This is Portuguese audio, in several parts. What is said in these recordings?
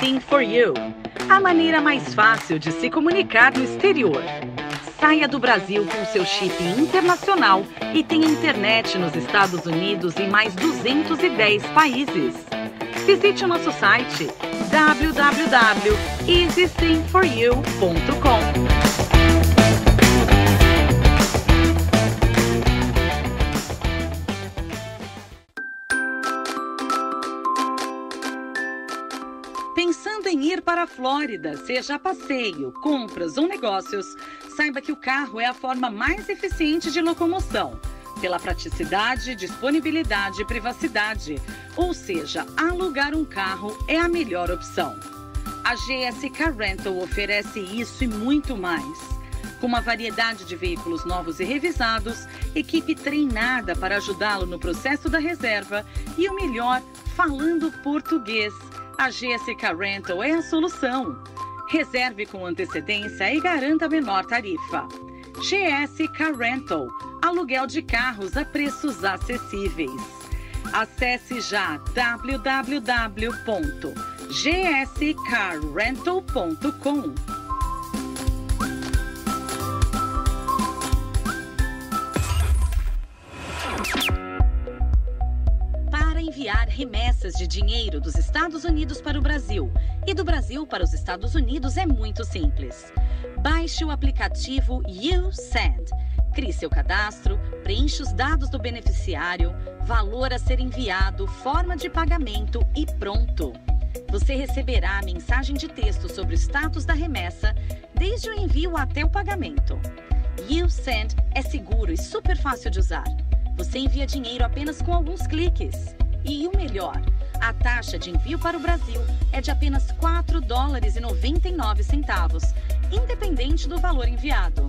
Sim for You, a maneira mais fácil de se comunicar no exterior. Saia do Brasil com seu chip internacional e tenha internet nos Estados Unidos e mais 210 países. Visite o nosso site www.easysimforyou.com. ir para a Flórida, seja passeio, compras ou negócios, saiba que o carro é a forma mais eficiente de locomoção, pela praticidade, disponibilidade e privacidade. Ou seja, alugar um carro é a melhor opção. A GSK Rental oferece isso e muito mais. Com uma variedade de veículos novos e revisados, equipe treinada para ajudá-lo no processo da reserva e o melhor, falando português. A GSK Rental é a solução. Reserve com antecedência e garanta menor tarifa. GSK Rental, aluguel de carros a preços acessíveis. Acesse já www.gskrental.com. enviar remessas de dinheiro dos Estados Unidos para o Brasil e do Brasil para os Estados Unidos é muito simples. Baixe o aplicativo YouSend. Crie seu cadastro, preencha os dados do beneficiário, valor a ser enviado, forma de pagamento e pronto. Você receberá a mensagem de texto sobre o status da remessa, desde o envio até o pagamento. YouSend é seguro e super fácil de usar. Você envia dinheiro apenas com alguns cliques. E o melhor, a taxa de envio para o Brasil é de apenas 4 dólares e 99 centavos, independente do valor enviado.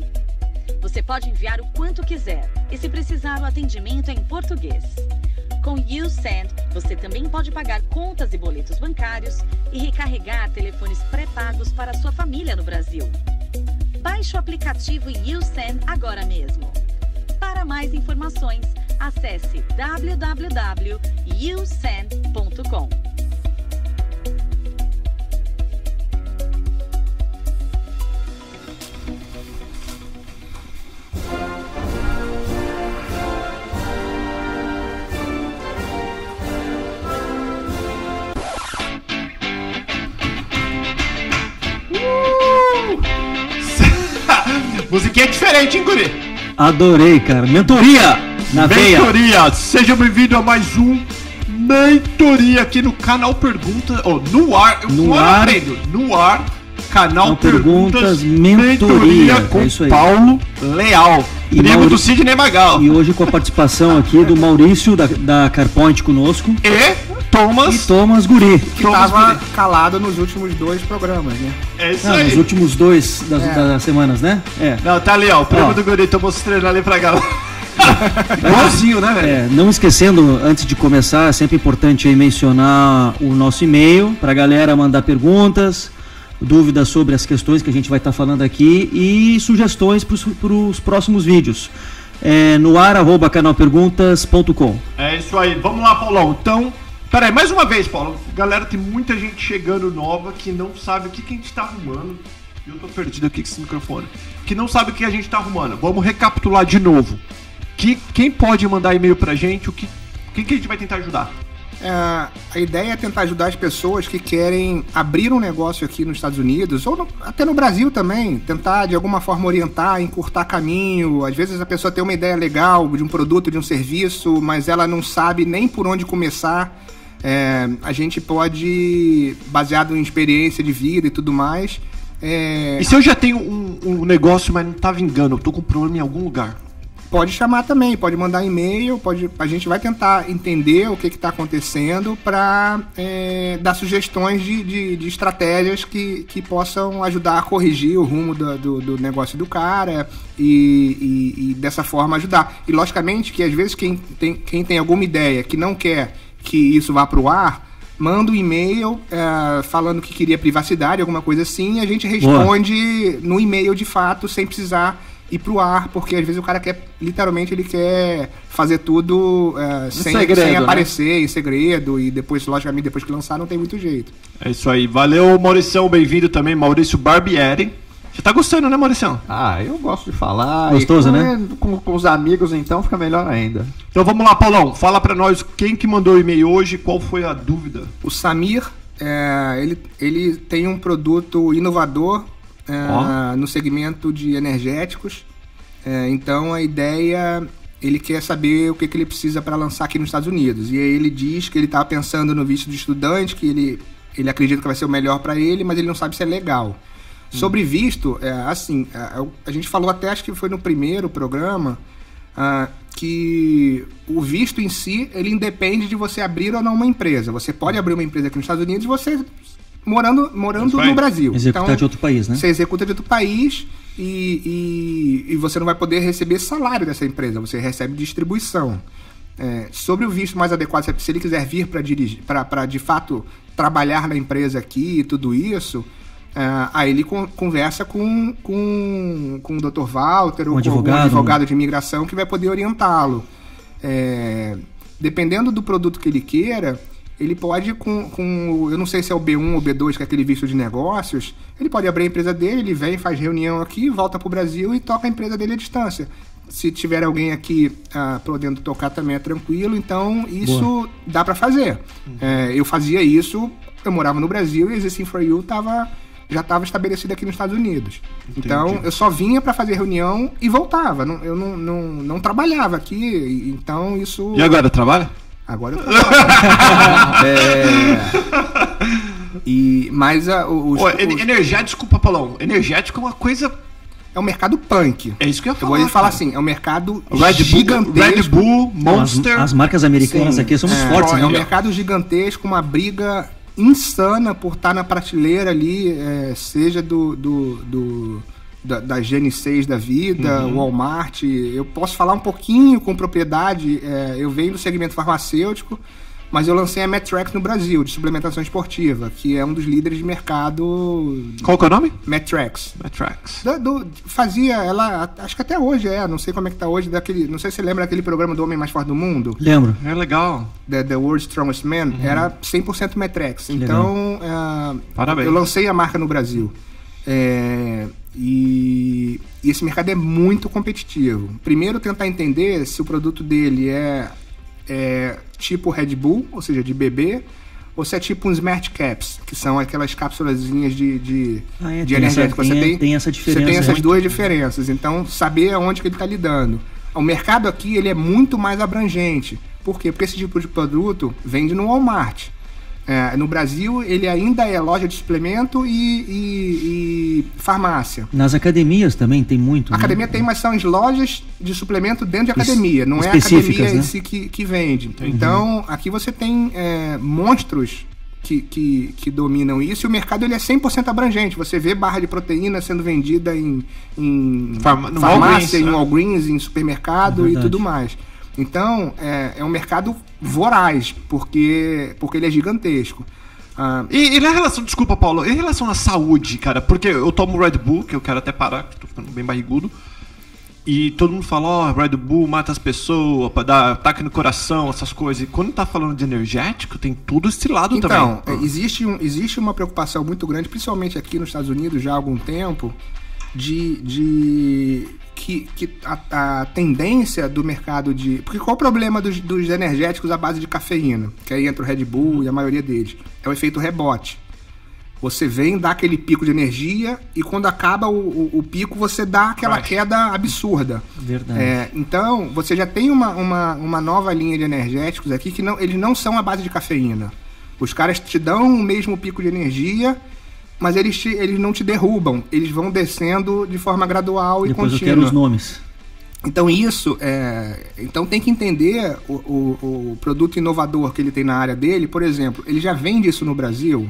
Você pode enviar o quanto quiser e se precisar o atendimento é em português. Com YouSend, você também pode pagar contas e boletos bancários e recarregar telefones pré-pagos para sua família no Brasil. Baixe o aplicativo YouSend agora mesmo. Para mais informações, acesse www.usend.com. Musiquinha é diferente, hein, Guri? Adorei, cara. Mentoria na veia. Mentoria, seja bem-vindo a mais um Mentoria aqui no canal Pergunta, oh, no ar, eu- No ar. aprendo, no ar, canal Perguntas, Perguntas, Mentoria, com é isso aí. Paulo Leal, E primo Mauri- do Sidney Magal. E hoje com a participação aqui do Maurício da, da Carpoint conosco E e Thomas, Thomas Guri. que Thomas tava Guri. calado nos últimos dois programas, né? É isso Ah, aí. nos últimos dois das, É. das semanas, né? É. Não, tá ali, ó, o primo Ó. do Guri, tô mostrando ali pra galera. Igualzinho, né, velho? É, não esquecendo, antes de começar, é sempre importante aí mencionar o nosso e-mail para a galera mandar perguntas, dúvidas sobre as questões que a gente vai estar falando aqui e sugestões para os próximos vídeos. É, no ar, arroba canalperguntas.com. É isso aí, vamos lá, Paulão. Então, peraí, mais uma vez, Paulo. Galera, tem muita gente chegando nova que não sabe o que, que a gente tá arrumando. Eu tô perdido aqui com esse microfone. Que não sabe o que a gente tá arrumando. Vamos recapitular de novo. Que, quem pode mandar e-mail pra gente? O que, quem que a gente vai tentar ajudar? É, a ideia é tentar ajudar as pessoas que querem abrir um negócio aqui nos Estados Unidos, ou no- até no Brasil também, tentar de alguma forma orientar, encurtar caminho. Às vezes a pessoa tem uma ideia legal de um produto, de um serviço, mas ela não sabe nem por onde começar. É, a gente pode, baseado em experiência de vida e tudo mais, é, E se eu já tenho um, um negócio, mas não tá vingando, eu tô com problema em algum lugar? Pode chamar também, pode mandar e-mail, pode, a gente vai tentar entender o que está acontecendo para dar sugestões de, de, de estratégias que, que possam ajudar a corrigir o rumo do, do, do negócio do cara e, e- e dessa forma ajudar. E logicamente que às vezes quem tem, quem tem alguma ideia que não quer que isso vá para o ar, manda um e-mail eh, falando que queria privacidade, alguma coisa assim, e a gente responde no e-mail de fato, sem precisar ir pro ar, porque às vezes o cara quer, literalmente, ele quer fazer tudo é, sem, segredo, sem né? aparecer, em segredo, e depois, logicamente, depois que lançar, não tem muito jeito. É isso aí. Valeu, Mauricião. Bem-vindo também, Maurício Barbieri. Você tá gostando, né, Mauricião? Ah, eu gosto de falar. Gostoso, e com, né? Com, com os amigos, então, fica melhor ainda. Então vamos lá, Paulão. Fala pra nós quem que mandou o e-mail hoje, qual foi a dúvida? O Samir, é, ele, ele tem um produto inovador é, no segmento de energéticos. É, então a ideia, ele quer saber o que, que ele precisa para lançar aqui nos Estados Unidos. E aí ele diz que ele estava pensando no visto de estudante, que ele, ele acredita que vai ser o melhor para ele, mas ele não sabe se é legal. Sobre visto, é, assim, a, a gente falou até, acho que foi no primeiro programa, ah, que o visto em si, ele independe de você abrir ou não uma empresa. Você pode abrir uma empresa aqui nos Estados Unidos e você morando, morando no Brasil. Executar Então, de outro país, né? Você executa de outro país e, e, e você não vai poder receber salário dessa empresa, você recebe distribuição. É, sobre o visto mais adequado, se- se ele quiser vir para dirigir, para de fato trabalhar na empresa aqui e tudo isso, é, aí ele con- conversa com, com, com o Dr. Walter ou com algum advogado, advogado de imigração que vai poder orientá-lo. É, dependendo do produto que ele queira, ele pode com, com o- eu não sei se é o B1 ou B2, que é aquele visto de negócios, ele pode abrir a empresa dele, ele vem, faz reunião aqui, volta pro Brasil e toca a empresa dele à distância. Se tiver alguém aqui ah, podendo tocar também é tranquilo, então isso dá para fazer. É, eu fazia isso, eu morava no Brasil e a Existing for You tava, já estava estabelecida aqui nos Estados Unidos. Então eu só vinha para fazer reunião e voltava. Eu não, não, não trabalhava aqui, então isso. E agora, trabalha? Agora eu. É, E, mas a, o- os- Ô, os- en- energético, desculpa, Paulão. Energético é uma coisa. é um mercado punk. É isso que eu ia Eu falar. vou falar cara. assim, é um mercado Red gigantesco. Red Bull, Não, as, Monster. as marcas americanas Sim, aqui somos é, fortes, É um né? mercado gigantesco, uma briga insana por estar na prateleira ali, é, seja do, do, do- da, da GN6 da vida, Uhum. Walmart. Eu posso falar um pouquinho com propriedade. é, eu venho do segmento farmacêutico, mas eu lancei a Metrex no Brasil, de suplementação esportiva, que é um dos líderes de mercado. Qual que é o nome? Metrex. Matrax. Da- do- fazia ela, acho que até hoje é, não sei como é que tá hoje, daquele, não sei se você lembra daquele programa do Homem Mais Forte do Mundo. Lembro. É legal. The, The World's Strongest Man, era 100% Metrex. Então, é, Parabéns. eu lancei a marca no Brasil. É, e, e esse mercado é muito competitivo. Primeiro, tentar entender se o produto dele é, é tipo Red Bull, ou seja, de bebê, ou se é tipo um Smart Caps, que são aquelas cápsulazinhas de, de, Ah, é, de tem essa-. Você tem- tem, essa Você diferença, tem essas né? duas diferenças. Então, saber aonde que ele está lidando. O mercado aqui ele é muito mais abrangente. Por quê? Porque esse tipo de produto vende no Walmart. É, no Brasil, ele ainda é loja de suplemento e, e- e farmácia. Nas academias também tem muito. A né? academia tem, mas são as lojas de suplemento dentro de Es- academia, não é a academia em né? si que, que vende. Então, aqui você tem é, monstros que, que, que dominam isso e o mercado ele é 100% abrangente. Você vê barra de proteína sendo vendida em, em Farma- farmácia, Walgreens, em né? Walgreens, em supermercado É e tudo mais. Então, é, é um mercado voraz, porque, porque ele é gigantesco. Ah, E, e na relação, desculpa, Paulo, em relação à saúde, cara, porque eu tomo Red Bull, que eu quero até parar, que tô ficando bem barrigudo. E todo mundo fala, ó, Red Bull mata as pessoas, dar ataque no coração, essas coisas. E quando tá falando de energético, tem tudo esse lado Então, também. é, existe, um, existe uma preocupação muito grande, principalmente aqui nos Estados Unidos já há algum tempo, de, de que, que a, a tendência do mercado de. Porque qual o problema dos, dos energéticos à base de cafeína? Que aí entra o Red Bull e a maioria deles. É o efeito rebote. Você vem, dá aquele pico de energia e quando acaba o, o- o pico, você dá aquela queda absurda. Verdade. É, então, você já tem uma, uma, uma nova linha de energéticos aqui que não, eles não são à base de cafeína. Os caras te dão o mesmo pico de energia, mas eles, te- eles não te derrubam. Eles vão descendo de forma gradual e Depois eu contínua. quero os nomes. Então isso é, então tem que entender o, o- o produto inovador que ele tem na área dele. Por exemplo, ele já vende isso no Brasil.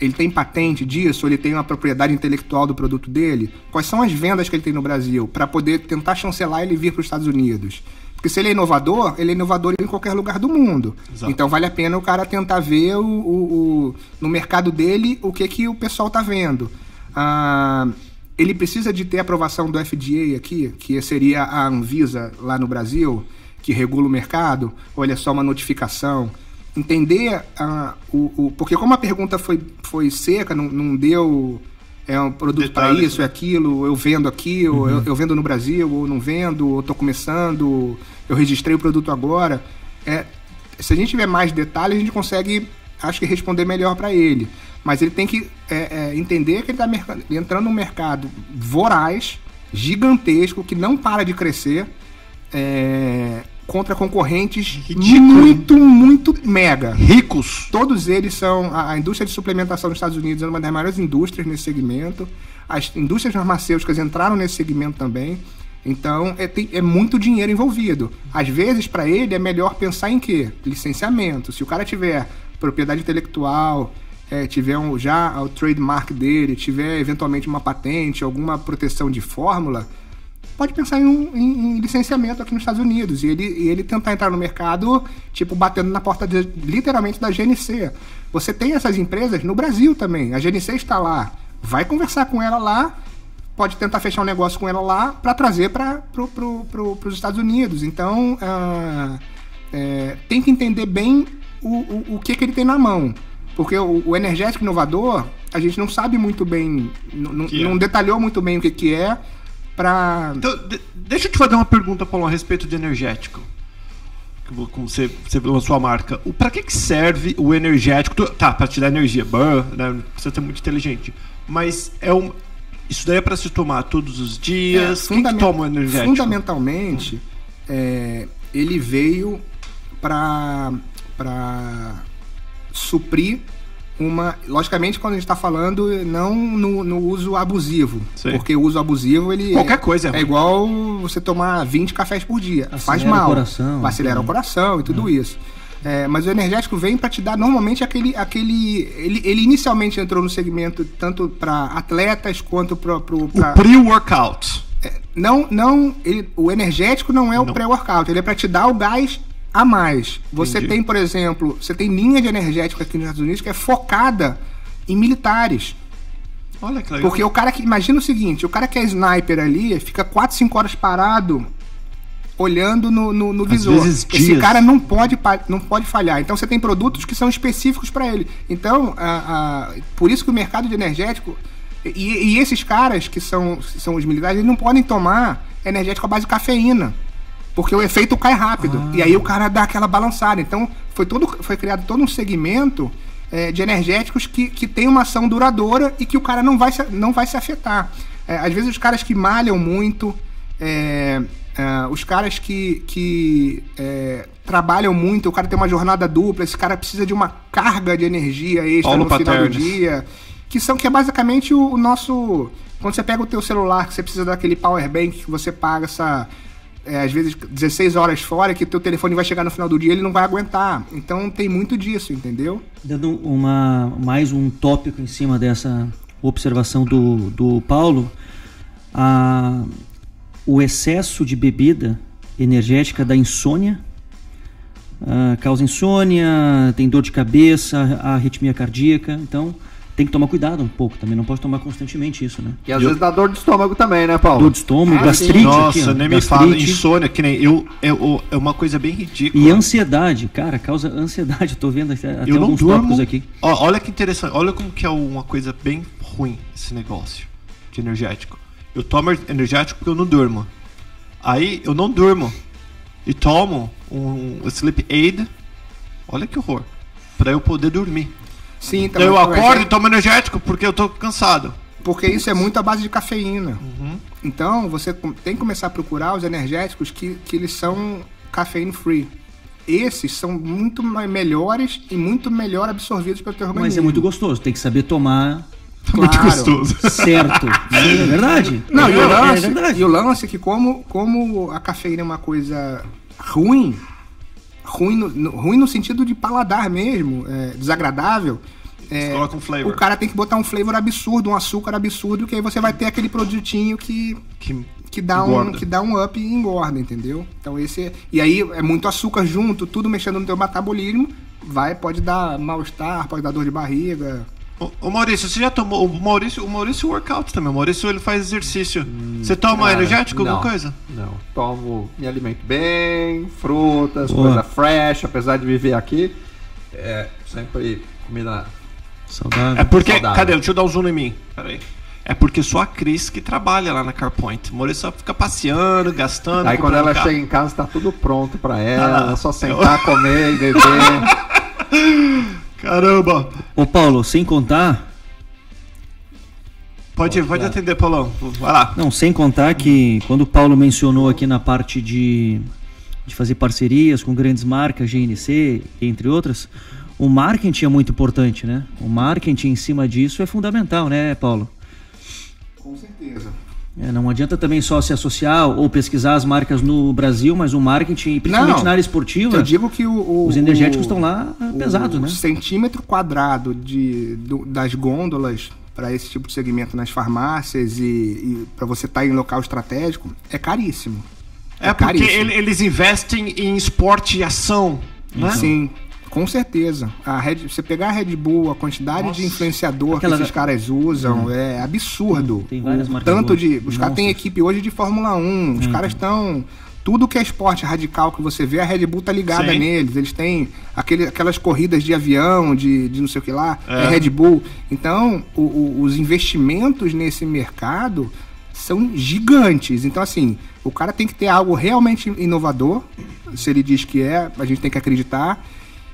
Ele tem patente disso, ele tem uma propriedade intelectual do produto dele. Quais são as vendas que ele tem no Brasil para poder tentar chancelar ele vir para os Estados Unidos? Porque se ele é inovador, ele é inovador em qualquer lugar do mundo. Exato. Então vale a pena o cara tentar ver o, o- o- no mercado dele o que, que o pessoal tá vendo. Ah, ele precisa de ter aprovação do FDA aqui, que seria a Anvisa lá no Brasil, que regula o mercado, ou ele é só uma notificação? Entender ah, o, o- Porque como a pergunta foi, foi seca, não, não deu é um produto para isso, é aquilo, eu vendo aqui, ou eu, eu vendo no Brasil, ou não vendo, ou tô começando, eu registrei o produto agora. É, se a gente tiver mais detalhes, a gente consegue, acho que, responder melhor para ele. Mas ele tem que é, é, entender que ele está entrando num mercado voraz, gigantesco, que não para de crescer, é, contra concorrentes Ridículo. muito, muito mega. Ricos. Todos eles são. A, a indústria de suplementação nos Estados Unidos é uma das maiores indústrias nesse segmento. As indústrias farmacêuticas entraram nesse segmento também. Então é, tem- é muito dinheiro envolvido. Às vezes, para ele, é melhor pensar em quê? Licenciamento. Se o cara tiver propriedade intelectual, é, tiver um- já o trademark dele, tiver eventualmente uma patente, alguma proteção de fórmula, pode pensar em, um- em- em licenciamento aqui nos Estados Unidos e ele, e ele tentar entrar no mercado, tipo, batendo na porta de- literalmente da GNC. Você tem essas empresas no Brasil também. A GNC está lá. Vai conversar com ela lá, pode tentar fechar um negócio com ela lá para trazer para pro, pro, pro, os Estados Unidos. Então, ah, é, tem que entender bem o, o, o que, que ele tem na mão. Porque o, o energético inovador, a gente não sabe muito bem, n- n- Que é. não detalhou muito bem o que, que é para Então, de- deixa eu te fazer uma pergunta, Paulo, a respeito de energético. Como você, você lançou a marca. O, pra que, que serve o energético? Tá, pra te dar energia. Bah, né, não precisa ser muito inteligente. Mas é um. Isso daí é pra se tomar todos os dias. Quem que toma o energético? Fundamentalmente, é, ele veio para suprir uma. Logicamente, quando a gente está falando, não no, no uso abusivo. Sim. Porque o uso abusivo, ele. Qualquer coisa é é igual você tomar 20 cafés por dia. Faz Acelera o mal. coração, Acelera o né? coração e tudo isso. É, mas o energético vem para te dar normalmente aquele. aquele ele, ele inicialmente entrou no segmento tanto para atletas quanto para. O pre-workout. Não, não, ele- o energético não é o pré-workout, ele é para te dar o gás a mais. Você Entendi. tem, por exemplo, você tem linha de energético aqui nos Estados Unidos que é focada em militares. Olha que legal. Porque o cara que. Imagina o seguinte: o cara que é sniper ali fica 4, 5 horas parado olhando no, no, no visor. vezes, Esse cara não pode, não pode falhar. Então você tem produtos que são específicos para ele. Então, a- a- por isso que o mercado de energético. E, e esses caras que são, são os militares, eles não podem tomar energético à base de cafeína. Porque o efeito cai rápido. Ah. E aí o cara dá aquela balançada. Então, foi, todo, foi criado todo um segmento é, de energéticos que, que tem uma ação duradoura e que o cara não vai se, não vai se afetar. É, às vezes os caras que malham muito, é, é, os caras que, que é, trabalham muito, o cara tem uma jornada dupla, esse cara precisa de uma carga de energia extra Paulo no final do Paternes. dia. Que, são, que é basicamente o, o nosso. Quando você pega o teu celular, que você precisa daquele power bank que você paga essa. É, às vezes 16 horas fora, que teu telefone vai chegar no final do dia ele não vai aguentar. Então tem muito disso, entendeu? Dando uma, mais um tópico em cima dessa observação do, do Paulo, a, o excesso de bebida energética dá insônia, ah, causa insônia, tem dor de cabeça, arritmia cardíaca, então tem que tomar cuidado um pouco também, não pode tomar constantemente isso, né? E às Eu- vezes dá dor de estômago também, né, Paulo? Dor de estômago, Ah, gastrite, sim. Nossa, aqui, nem me gastrite. fala. Insônia, que nem eu. É, o- é uma coisa bem ridícula. E ansiedade, cara, causa ansiedade. Tô vendo até, até eu alguns durmo. tópicos aqui. Ó, olha que interessante. Olha como que é uma coisa bem ruim esse negócio de energético. Eu tomo energético porque eu não durmo. Aí eu não durmo e tomo um sleep aid. Olha que horror. Pra eu poder dormir. Sim, Daí eu mas acordo e tomo energético porque eu tô cansado. Porque isso é muito à base de cafeína. Uhum. Então, você tem que começar a procurar os energéticos que, que eles são caffeine free. Esses são muito mais melhores e muito melhor absorvidos pelo teu organismo. Mas é muito gostoso, tem que saber tomar Muito Claro. gostoso. certo. é verdade? Não, e o é, lance, é verdade. e o lance é que como, como a cafeína é uma coisa ruim, ruim no, ruim no sentido de paladar mesmo, é, desagradável, é, Coloca um flavor. o cara tem que botar um flavor absurdo, um açúcar absurdo, que aí você vai ter aquele produtinho que, Que, que, dá, um, que dá um up e engorda, entendeu? Então esse é, E aí é muito açúcar junto, tudo mexendo no teu metabolismo, vai, pode dar mal-estar, pode dar dor de barriga. Ô, ô, Maurício, você já tomou. O Maurício, o Maurício workout também. O Maurício ele faz exercício. você toma Cara, energético, não, alguma coisa? Não. Tomo, me alimento bem, frutas, Boa. coisa fresh, apesar de viver aqui. É, sempre comida. Saudável. É porque. Saudável. Cadê? Deixa eu dar um zoom em mim. Peraí. É porque só a Cris que trabalha lá na CarPoint. O Maurício só fica passeando, gastando. Aí quando ela carro. chega em casa tá tudo pronto pra Ah, ela, lá. só sentar, comer e beber. Caramba! Ô Paulo, sem contar, Pode, pode atender, Paulão. Vai lá. não, sem contar que quando o Paulo mencionou aqui na parte de, de fazer parcerias com grandes marcas, GNC, entre outras, o marketing é muito importante, né? O marketing em cima disso é fundamental, né, Paulo? Com certeza. É, não adianta também só se associar ou pesquisar as marcas no Brasil, mas o marketing, principalmente Não, na área esportiva, Eu digo que o, o- os energéticos o- estão lá ah, pesados, o né? centímetro quadrado de, do- das gôndolas para esse tipo de segmento nas farmácias e, e para você estar em local estratégico é caríssimo. É porque caríssimo. ele- eles investem em esporte e ação. Né? Sim, com certeza. A Red, você pegar a Red Bull, a quantidade Nossa. de influenciador Aquela- que esses caras usam é absurdo. Tem várias marcas tanto de, os caras têm equipe hoje de Fórmula 1. Os caras estão tudo que é esporte radical que você vê, a Red Bull tá ligada Sim. neles. Eles têm aquele, aquelas corridas de avião, de, de não sei o que lá, É. é, Red Bull. Então, o- o- os investimentos nesse mercado são gigantes. Então, assim, o cara tem que ter algo realmente inovador. Se ele diz que é, a gente tem que acreditar.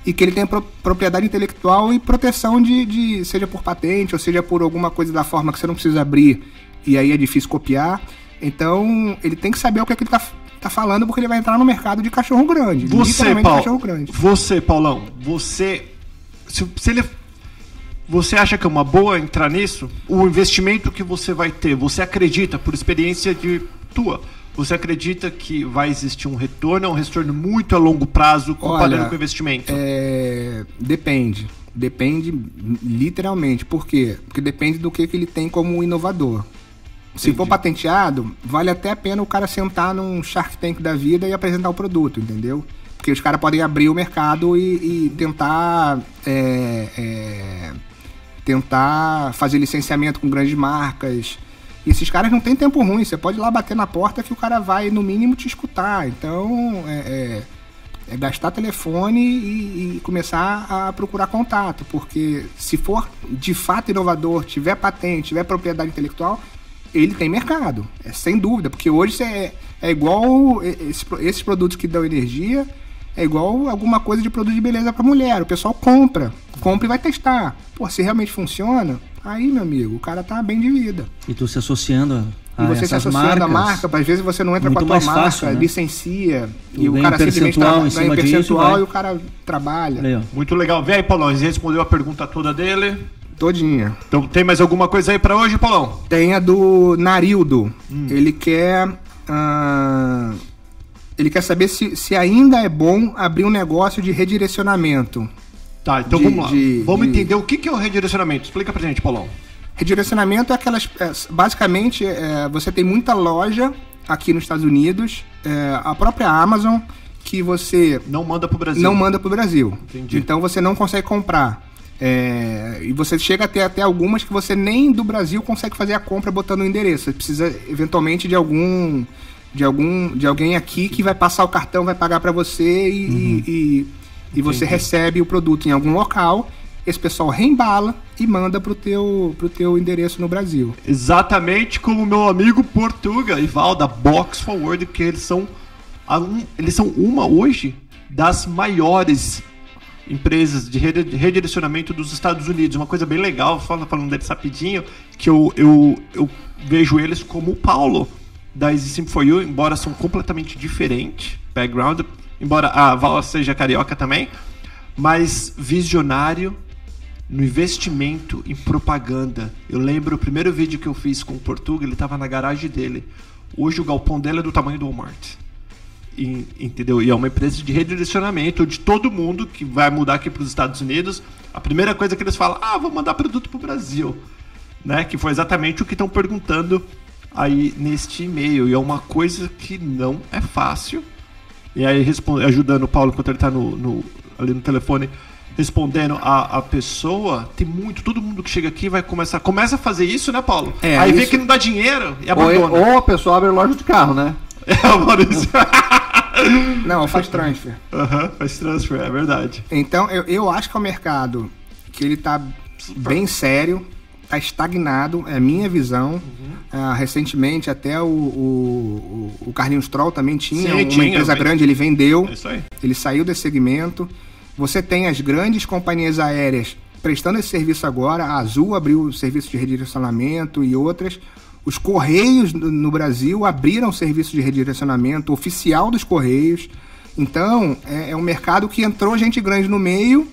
E que ele tenha pro- propriedade intelectual e proteção de, de- seja por patente ou seja por alguma coisa da forma que você não precisa abrir e aí é difícil copiar. Então, ele tem que saber o que, é que ele tá, tá falando, porque ele vai entrar no mercado de cachorro grande. Você, Paulo. cachorro grande. Você, Paulão. Você. Se, se ele. Você acha que é uma boa entrar nisso? O investimento que você vai ter, você acredita, por experiência de tua, você acredita que vai existir um retorno, é um retorno muito a longo prazo comparando Olha, com o investimento? É, depende. Depende literalmente. Por quê? Porque depende do que, que ele tem como inovador. Se for patenteado, vale até a pena o cara sentar num Shark Tank da vida e apresentar o produto, entendeu? Porque os caras podem abrir o mercado e, e tentar. é, é, tentar fazer licenciamento com grandes marcas. Esses caras não têm tempo ruim. Você pode ir lá bater na porta que o cara vai, no mínimo, te escutar. Então, é- é, é gastar telefone e, e começar a procurar contato, porque se for de fato inovador, tiver patente, tiver propriedade intelectual, ele tem mercado, é sem dúvida, porque hoje é, é igual esse- esses produtos que dão energia, é igual alguma coisa de produto de beleza para mulher, o pessoal compra, compra e vai testar. Pô, se realmente funciona, aí meu amigo, o cara tá bem de vida. E tu se associando a, E a você se associando à marca, às vezes você não entra muito com a tua mais marca, fácil, né? licencia, Tu e o cara simplesmente percentual tra- em cima disso, percentual vai. e o cara trabalha. Muito legal. Vem aí, Paulão. Ele respondeu a pergunta toda dele. Todinha. Então tem mais alguma coisa aí pra hoje, Paulão? Tem a do Narildo. Hum. Ele quer. ah, ele quer saber se, se ainda é bom abrir um negócio de redirecionamento. Tá, então De- vamos lá. de- vamos de- entender o que que é o redirecionamento. Explica pra gente, Paulão. Redirecionamento é aquelas. é, basicamente, é, você tem muita loja aqui nos Estados Unidos, é, a própria Amazon, que você Não manda pro Brasil. não manda para o Brasil. Entendi. Então você não consegue comprar. É, e você chega até até algumas que você nem do Brasil consegue fazer a compra botando o endereço. Você precisa eventualmente de algum de algum de alguém aqui que vai passar o cartão, vai pagar para você e, e, e- e você Entendi. recebe o produto em algum local. Esse pessoal reembala e manda pro teu pro teu endereço no Brasil. Exatamente como meu amigo Portuga e Val da Box Forward, que eles são eles são uma hoje das maiores empresas de redirecionamento dos Estados Unidos. Uma coisa bem legal, fala- falando deles rapidinho, que eu, eu, eu vejo eles como o Paulo da Easy Sim For You, embora são completamente diferentes, background, embora a Val seja carioca também, mas visionário no investimento em propaganda. Eu lembro o primeiro vídeo que eu fiz com o Portuga, ele estava na garagem dele. Hoje o galpão dele é do tamanho do Walmart. E, entendeu? E é uma empresa de redirecionamento de todo mundo que vai mudar aqui para os Estados Unidos. A primeira coisa que eles falam, ah, vou mandar produto para o Brasil. Né? Que foi exatamente o que estão perguntando aí neste e-mail. E é uma coisa que não é fácil. E aí, respon- ajudando o Paulo enquanto ele está no, no- ali no telefone, respondendo a, a pessoa, tem muito, todo mundo que chega aqui vai começar, começa a fazer isso, né, Paulo? É, Aí vê isso- que não dá dinheiro e Ou, abandona. ou a pessoa abre loja de carro, né? É, Maurício. Não, faz transfer. Aham, faz transfer, é verdade. Então, eu, eu acho que é um mercado que ele tá bem sério, tá estagnado, é a minha visão. Uhum. Ah, recentemente, até o, o, o- Carlinhos Troll também tinha Sim, uma tinha, empresa grande, ele vendeu, É ele saiu desse segmento. Você tem as grandes companhias aéreas prestando esse serviço agora, a Azul abriu o serviço de redirecionamento e outras. Os Correios no Brasil abriram o serviço de redirecionamento oficial dos Correios. Então, é, é um mercado que entrou gente grande no meio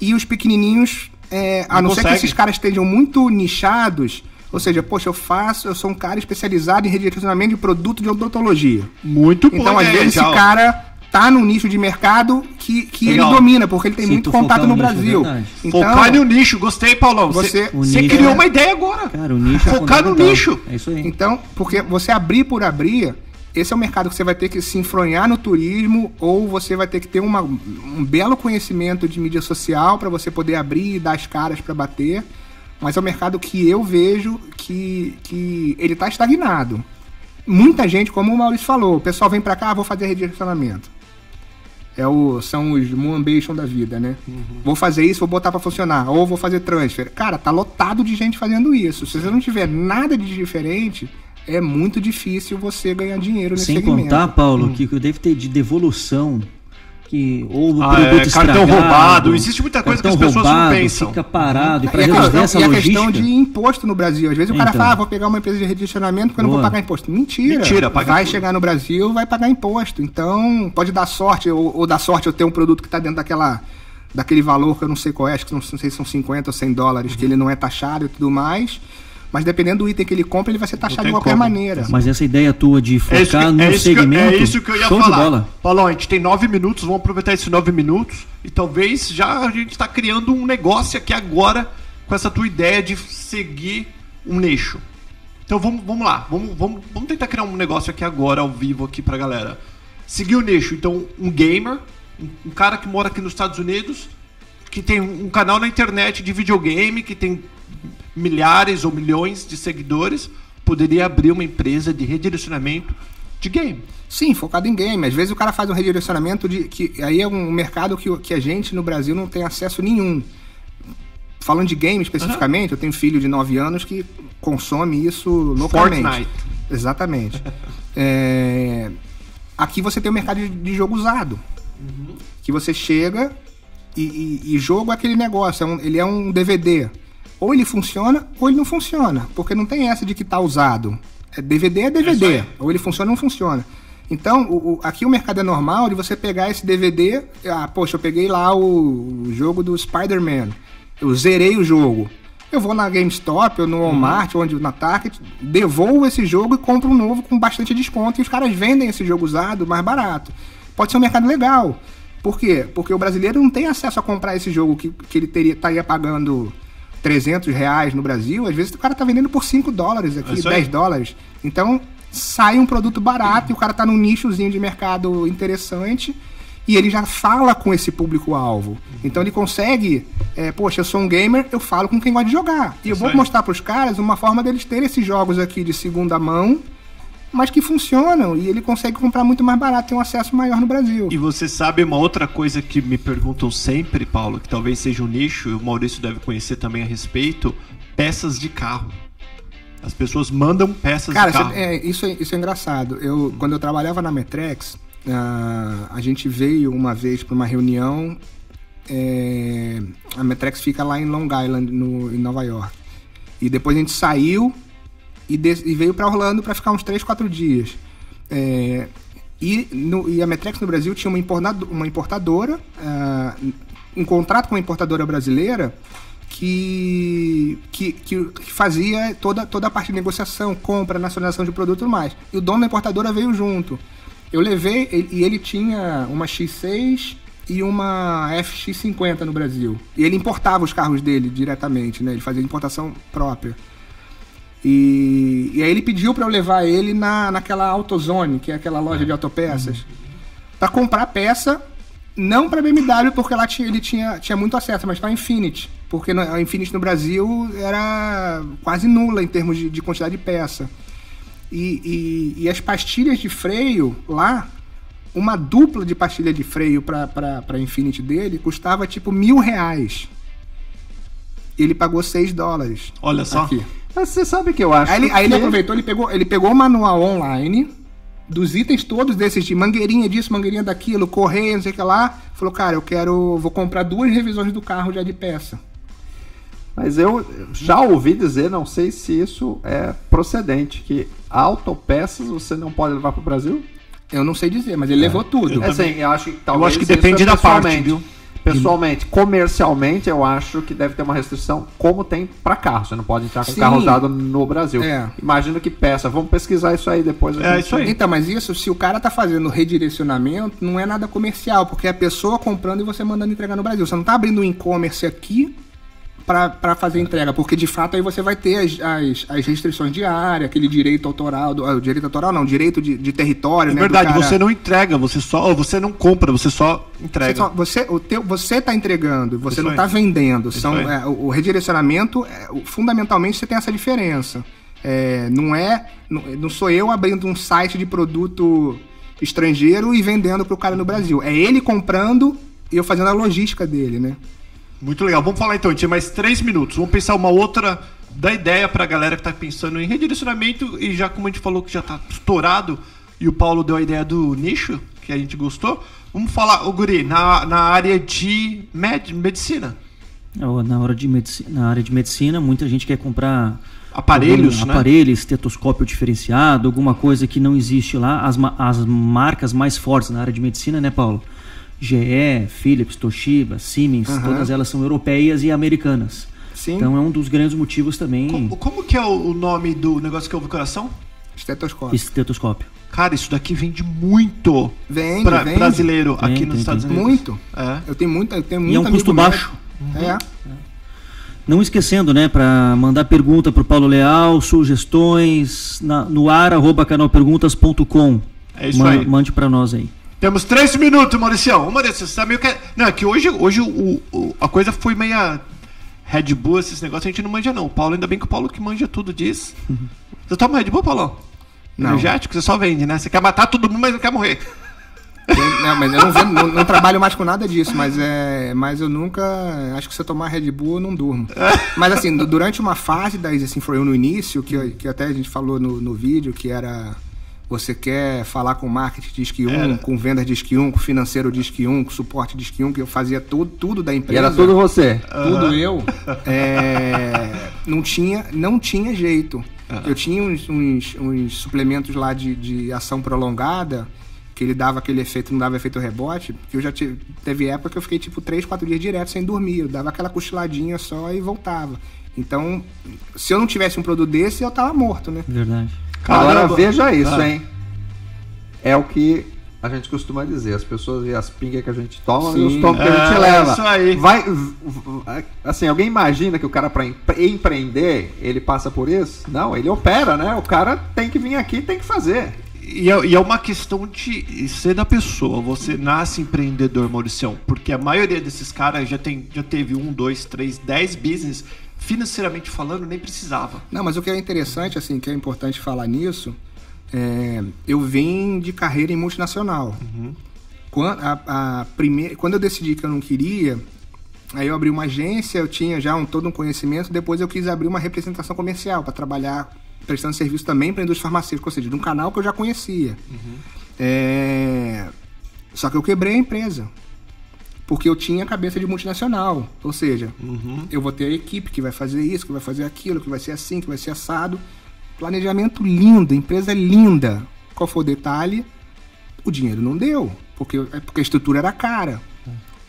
e os pequenininhos, é, a Não não ser que esses caras estejam muito nichados, ou seja, poxa, eu faço, eu sou um cara especializado em redirecionamento de produto de odontologia. Muito bom. Então, às ideia, vezes, esse cara tá num nicho de mercado que, que ele domina, porque ele tem Sim, muito contato no é Brasil. verdade. Então, Focar no nicho, gostei, Paulão. Você- você criou é- uma ideia agora. Cara, o nicho é Focar no nicho. É isso aí. então, porque você abrir por abrir, esse é um mercado que você vai ter que se enfronhar no turismo ou você vai ter que ter uma- um belo conhecimento de mídia social para você poder abrir e dar as caras para bater. Mas é um mercado que eu vejo que, que ele tá estagnado. Muita gente, como o Maurício falou, o pessoal vem para cá, ah, vou fazer redirecionamento. É o, são os Moonbation da vida, né? Vou fazer isso, vou botar pra funcionar. Ou vou fazer transfer. Cara, tá lotado de gente fazendo isso. Se você não tiver nada de diferente, é muito difícil você ganhar dinheiro nesse Sem segmento. contar, Paulo, que deve ter de devolução. Que, ou o Ah, produto é, cartão estragado, roubado, existe muita coisa que as pessoas não roubado, pensam. Fica parado. E pra E a, resolver questão, essa e a logística. questão de imposto no Brasil. Às vezes o cara Então. fala, ah, vou pegar uma empresa de redirecionamento porque eu não vou Boa. pagar imposto. Mentira. Mentira, paga Vai tudo. chegar no Brasil, vai pagar imposto. Então, pode dar sorte, ou, ou dar sorte eu ter um produto que está dentro daquela daquele valor que eu não sei qual é, acho que não, não sei se são 50 ou 100 dólares, Uhum. que ele não é taxado e tudo mais. Mas dependendo do item que ele compra, ele vai ser taxado de qualquer como. maneira. Mas essa ideia tua de É focar no é, isso que, segmento. é isso que eu ia show falar. de bola. Paulão, a gente tem nove minutos, vamos aproveitar esses nove minutos e talvez já a gente está criando um negócio aqui agora com essa tua ideia de seguir um nicho. Então vamos, vamos lá, vamos, vamos, vamos tentar criar um negócio aqui agora, ao vivo, aqui pra galera. Seguir o nicho, então um gamer, um, um cara que mora aqui nos Estados Unidos, que tem um, um canal na internet de videogame, que tem milhares ou milhões de seguidores, poderia abrir uma empresa de redirecionamento de game. Sim, focado em game. Às vezes o cara faz um redirecionamento de. que Aí é um mercado que, que a gente no Brasil não tem acesso nenhum. Falando de game especificamente, eu tenho filho de 9 anos que consome isso loucamente. Fortnite. Exatamente. É, Aqui você tem o mercado de, de jogo usado. Que você chega e, e- e jogo é aquele negócio, é um- ele é um DVD. Ou ele funciona ou ele não funciona. Porque não tem essa de que tá usado. É DVD é DVD. aí. ou ele funciona ou não funciona. Então, o- o- aqui o mercado é normal de você pegar esse DVD. Ah, poxa, eu peguei lá o, o jogo do Spider-Man. Eu zerei o jogo. Eu vou na GameStop ou no Walmart, onde na Target, devolvo esse jogo e compro um novo com bastante desconto. E os caras vendem esse jogo usado mais barato. Pode ser um mercado legal. Por quê? Porque o brasileiro não tem acesso a comprar esse jogo que, que ele teria, estaria pagando 300 reais no Brasil. Às vezes o cara tá vendendo por 5 dólares É aqui, isso aí. 10 dólares. Então sai um produto barato e o cara tá num nichozinho de mercado interessante e ele já fala com esse público-alvo. Então ele consegue, é, poxa, eu sou um gamer, eu falo com quem gosta de jogar. E eu Isso vou mostrar pros caras uma forma deles terem esses jogos aqui de segunda mão, mas que funcionam e ele consegue comprar muito mais barato, tem um acesso maior no Brasil. E você sabe uma outra coisa que me perguntam sempre, Paulo, que talvez seja um nicho, e o Maurício deve conhecer também a respeito, peças de carro. As pessoas mandam peças Cara, de carro. cê- é, isso, é, isso é engraçado. Eu, quando eu trabalhava na Metrex, ah, a gente veio uma vez para uma reunião. é, a Metrex fica lá em Long Island, no, em Nova York. E depois a gente saiu e, des- e veio para Orlando para ficar uns 3, 4 dias. É, e, no- e a Metrex no Brasil tinha uma, importado- uma importadora, ah, um contrato com uma importadora brasileira que, que, que, que fazia toda, toda a parte de negociação, compra, nacionalização de produto e tudo mais. E o dono da importadora veio junto. Eu levei, ele- e ele tinha uma X6 e uma FX50 no Brasil. E ele importava os carros dele diretamente, né? Ele fazia importação própria. E, e aí ele pediu para eu levar ele na, naquela AutoZone, que é aquela loja de autopeças, para comprar peça Não para BMW, porque lá tinha, ele tinha, tinha muito acesso, mas para Infinity. Porque a Infinity no Brasil era quase nula em termos de, de quantidade de peça. E, e- e as pastilhas de freio lá, uma dupla de pastilha de freio para para Infinity dele custava tipo mil reais. Ele pagou 6 dólares. Olha só. Aqui. Mas você sabe que eu acho Aí ele, aí ele aproveitou, ele pegou, ele pegou o manual online dos itens todos desses de mangueirinha disso, mangueirinha daquilo, correia, não sei o que lá. Falou, cara, eu quero. Vou comprar duas revisões do carro já de peça. Mas eu já ouvi dizer, não sei se isso é procedente, que autopeças você não pode levar para o Brasil. Eu não sei dizer, mas ele levou tudo. É assim, eu acho que talvez acho que depende é da parte, viu? Pessoalmente, comercialmente, eu acho que deve ter uma restrição como tem para carro. Você não pode entrar com Sim. carro usado no Brasil. É. Imagino que peça. Vamos pesquisar isso aí depois. a É, gente- isso aí. Então, mas isso, se o cara tá fazendo redirecionamento, não é nada comercial, porque é a pessoa comprando e você mandando entregar no Brasil. Você não tá abrindo um e-commerce aqui pra fazer entrega, porque de fato aí você vai ter as, as, as restrições de área, aquele direito autoral, do, ah, o direito autoral não, direito de, de território, É né? verdade, cara- você não entrega, você só. Você não compra, você só Você, entrega. só- você, o teu, você tá entregando, você Isso não aí. tá vendendo. Isso São, é, o, o redirecionamento, é, o- fundamentalmente, você tem essa diferença. É, não é. Não, não sou eu abrindo um site de produto estrangeiro e vendendo pro cara no Brasil. É ele comprando e eu fazendo a logística dele, né? Muito legal. Vamos falar então, a gente tem mais três minutos. Vamos pensar uma outra da ideia pra galera que tá pensando em redirecionamento e já como a gente falou que já tá estourado e o Paulo deu a ideia do nicho, que a gente gostou. Vamos falar, o Guri, na, na área de med, medicina. Na, hora de medici- na área de medicina, muita gente quer comprar Aparelhos, algum né? aparelho, estetoscópio diferenciado, alguma coisa que não existe lá. As, as marcas mais fortes na área de medicina, né, Paulo? GE, Philips, Toshiba, Siemens, Aham. todas elas são europeias e americanas. Sim. Então é um dos grandes motivos também Como, como que é o, nome do negócio que ouve o coração? Estetoscópio. estetoscópio. Cara, isso daqui vende muito Vende, pra vende. brasileiro Tem, aqui nos tem, Estados tem. Unidos. Muito. É. Eu tenho muita, eu tenho E muito é um custo baixo. É. Não esquecendo, né, para mandar pergunta para o Paulo Leal, sugestões na- no ar arroba canalperguntas.com. É isso Ma- aí. Mande para nós aí. Temos três minutos, Mauricião. Uma dessas, você tá meio que. Não, é que hoje, hoje o, o- a coisa foi meia Red Bull, esses negócios a gente não manja, não. O Paulo, ainda bem que o Paulo que manja tudo diz. Você toma Red Bull, Paulo? Não. Energético, você só vende, né? Você quer matar todo mundo, mas não quer morrer. Eu- não, mas eu não, vendo- não- não trabalho mais com nada disso, mas é. Mas eu nunca. Acho que se eu tomar Red Bull, eu não durmo. Mas assim, du- durante uma fase da Easy foi eu no início, que, que até a gente falou no, no vídeo, que era. Você quer falar com marketing disque 1, Era. com vendas disque 1, com financeiro disque 1, com suporte disque 1, que eu fazia tudo, tudo da E empresa. era tudo você. tudo eu, é, não, tinha, não tinha jeito. Eu tinha uns, uns- uns suplementos lá de, de ação prolongada, que ele dava aquele efeito, não dava efeito rebote, que eu já tive, teve época que eu fiquei tipo 3, 4 dias direto sem dormir. Eu dava aquela cochiladinha só e voltava. Então, se eu não tivesse um produto desse, eu tava morto, né? Verdade. Agora Caramba. veja isso, Ah. hein? É o que a gente costuma dizer. As pessoas veem as pingas que a gente toma e Sim. os tomos que a É, gente leva. isso aí. Vai, assim, alguém imagina que o cara para empreender, ele passa por isso? Não, ele opera, né? O cara tem que vir aqui, tem que fazer. E é, e é uma questão de ser da pessoa. Você nasce empreendedor, Mauricião, porque a maioria desses caras já, tem, já teve um, dois, três, dez business. Financeiramente falando, nem precisava. Não, mas o que é interessante, assim, que é importante falar nisso, é, eu vim de carreira em multinacional. Quando, a, a primeira, quando eu decidi que eu não queria, aí eu abri uma agência, eu tinha já um, todo um conhecimento, depois eu quis abrir uma representação comercial para trabalhar prestando serviço também para a indústria farmacêutica, ou seja, de um canal que eu já conhecia. É, só que eu quebrei a empresa. Porque eu tinha cabeça de multinacional. Ou seja, eu vou ter a equipe que vai fazer isso, que vai fazer aquilo, que vai ser assim, que vai ser assado. Planejamento lindo, empresa linda. Qual foi o detalhe? O dinheiro não deu. Porque, é porque a estrutura era cara.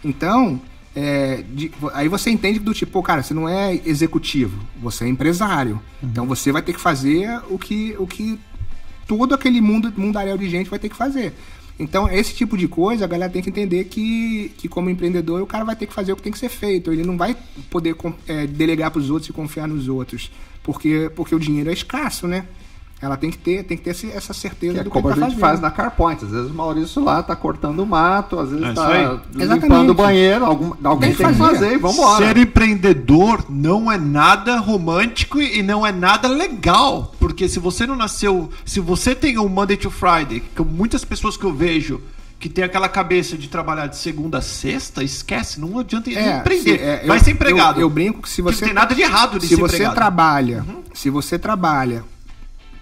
Então, é, de- aí você entende do tipo, cara, você não é executivo, você é empresário. Então você vai ter que fazer o que, o que todo aquele mundo mundaréu de gente vai ter que fazer. Então, esse tipo de coisa, a galera tem que entender que, que como empreendedor, o cara vai ter que fazer o que tem que ser feito. Ele não vai poder é, delegar para os outros e confiar nos outros, porque, porque o dinheiro é escasso, né? Ela tem que ter, tem que ter esse- essa certeza Que é do que como a tá gente fazendo. faz na CarPoint. Às vezes o Maurício lá tá cortando o mato, às vezes É isso tá aí. limpando Exatamente. o banheiro. Algum, alguém Tem que tem que fazer. fazer e vambora. Ser empreendedor não é nada romântico e não é nada legal. Porque se você não nasceu. Se você tem um Monday to Friday, que muitas pessoas que eu vejo que tem aquela cabeça de trabalhar de segunda a sexta, esquece, não adianta É, empreender. se- é, Vai eu- ser empregado. Eu, eu brinco que se Porque você não tem nada de errado de se ser você empregado. Uhum. trabalha, se você trabalha,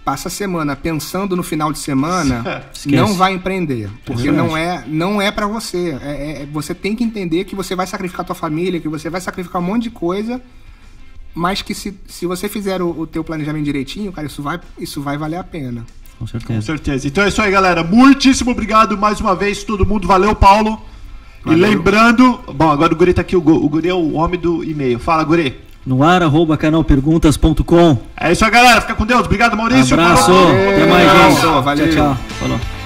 passa a semana pensando no final de semana, Esquece. não vai empreender, porque verdade. não é não é para você. É- é- você tem que entender que você vai sacrificar tua família, que você vai sacrificar um monte de coisa, mas que se, se você fizer o, o teu planejamento direitinho, cara, isso vai isso vai valer a pena. Com Com certeza. certeza. Então é isso aí, galera. Muitíssimo obrigado mais uma vez, todo mundo. Valeu, Paulo. E Valeu. lembrando. Bom, agora o Guri tá aqui. O, o Guri é o homem do e-mail. Fala, Guri. No ar, arroba canalperguntas.com. É isso aí, galera. Fica com Deus. Obrigado, Maurício. Abraço. Até mais, gente. Valeu. Tchau, tchau. Falou.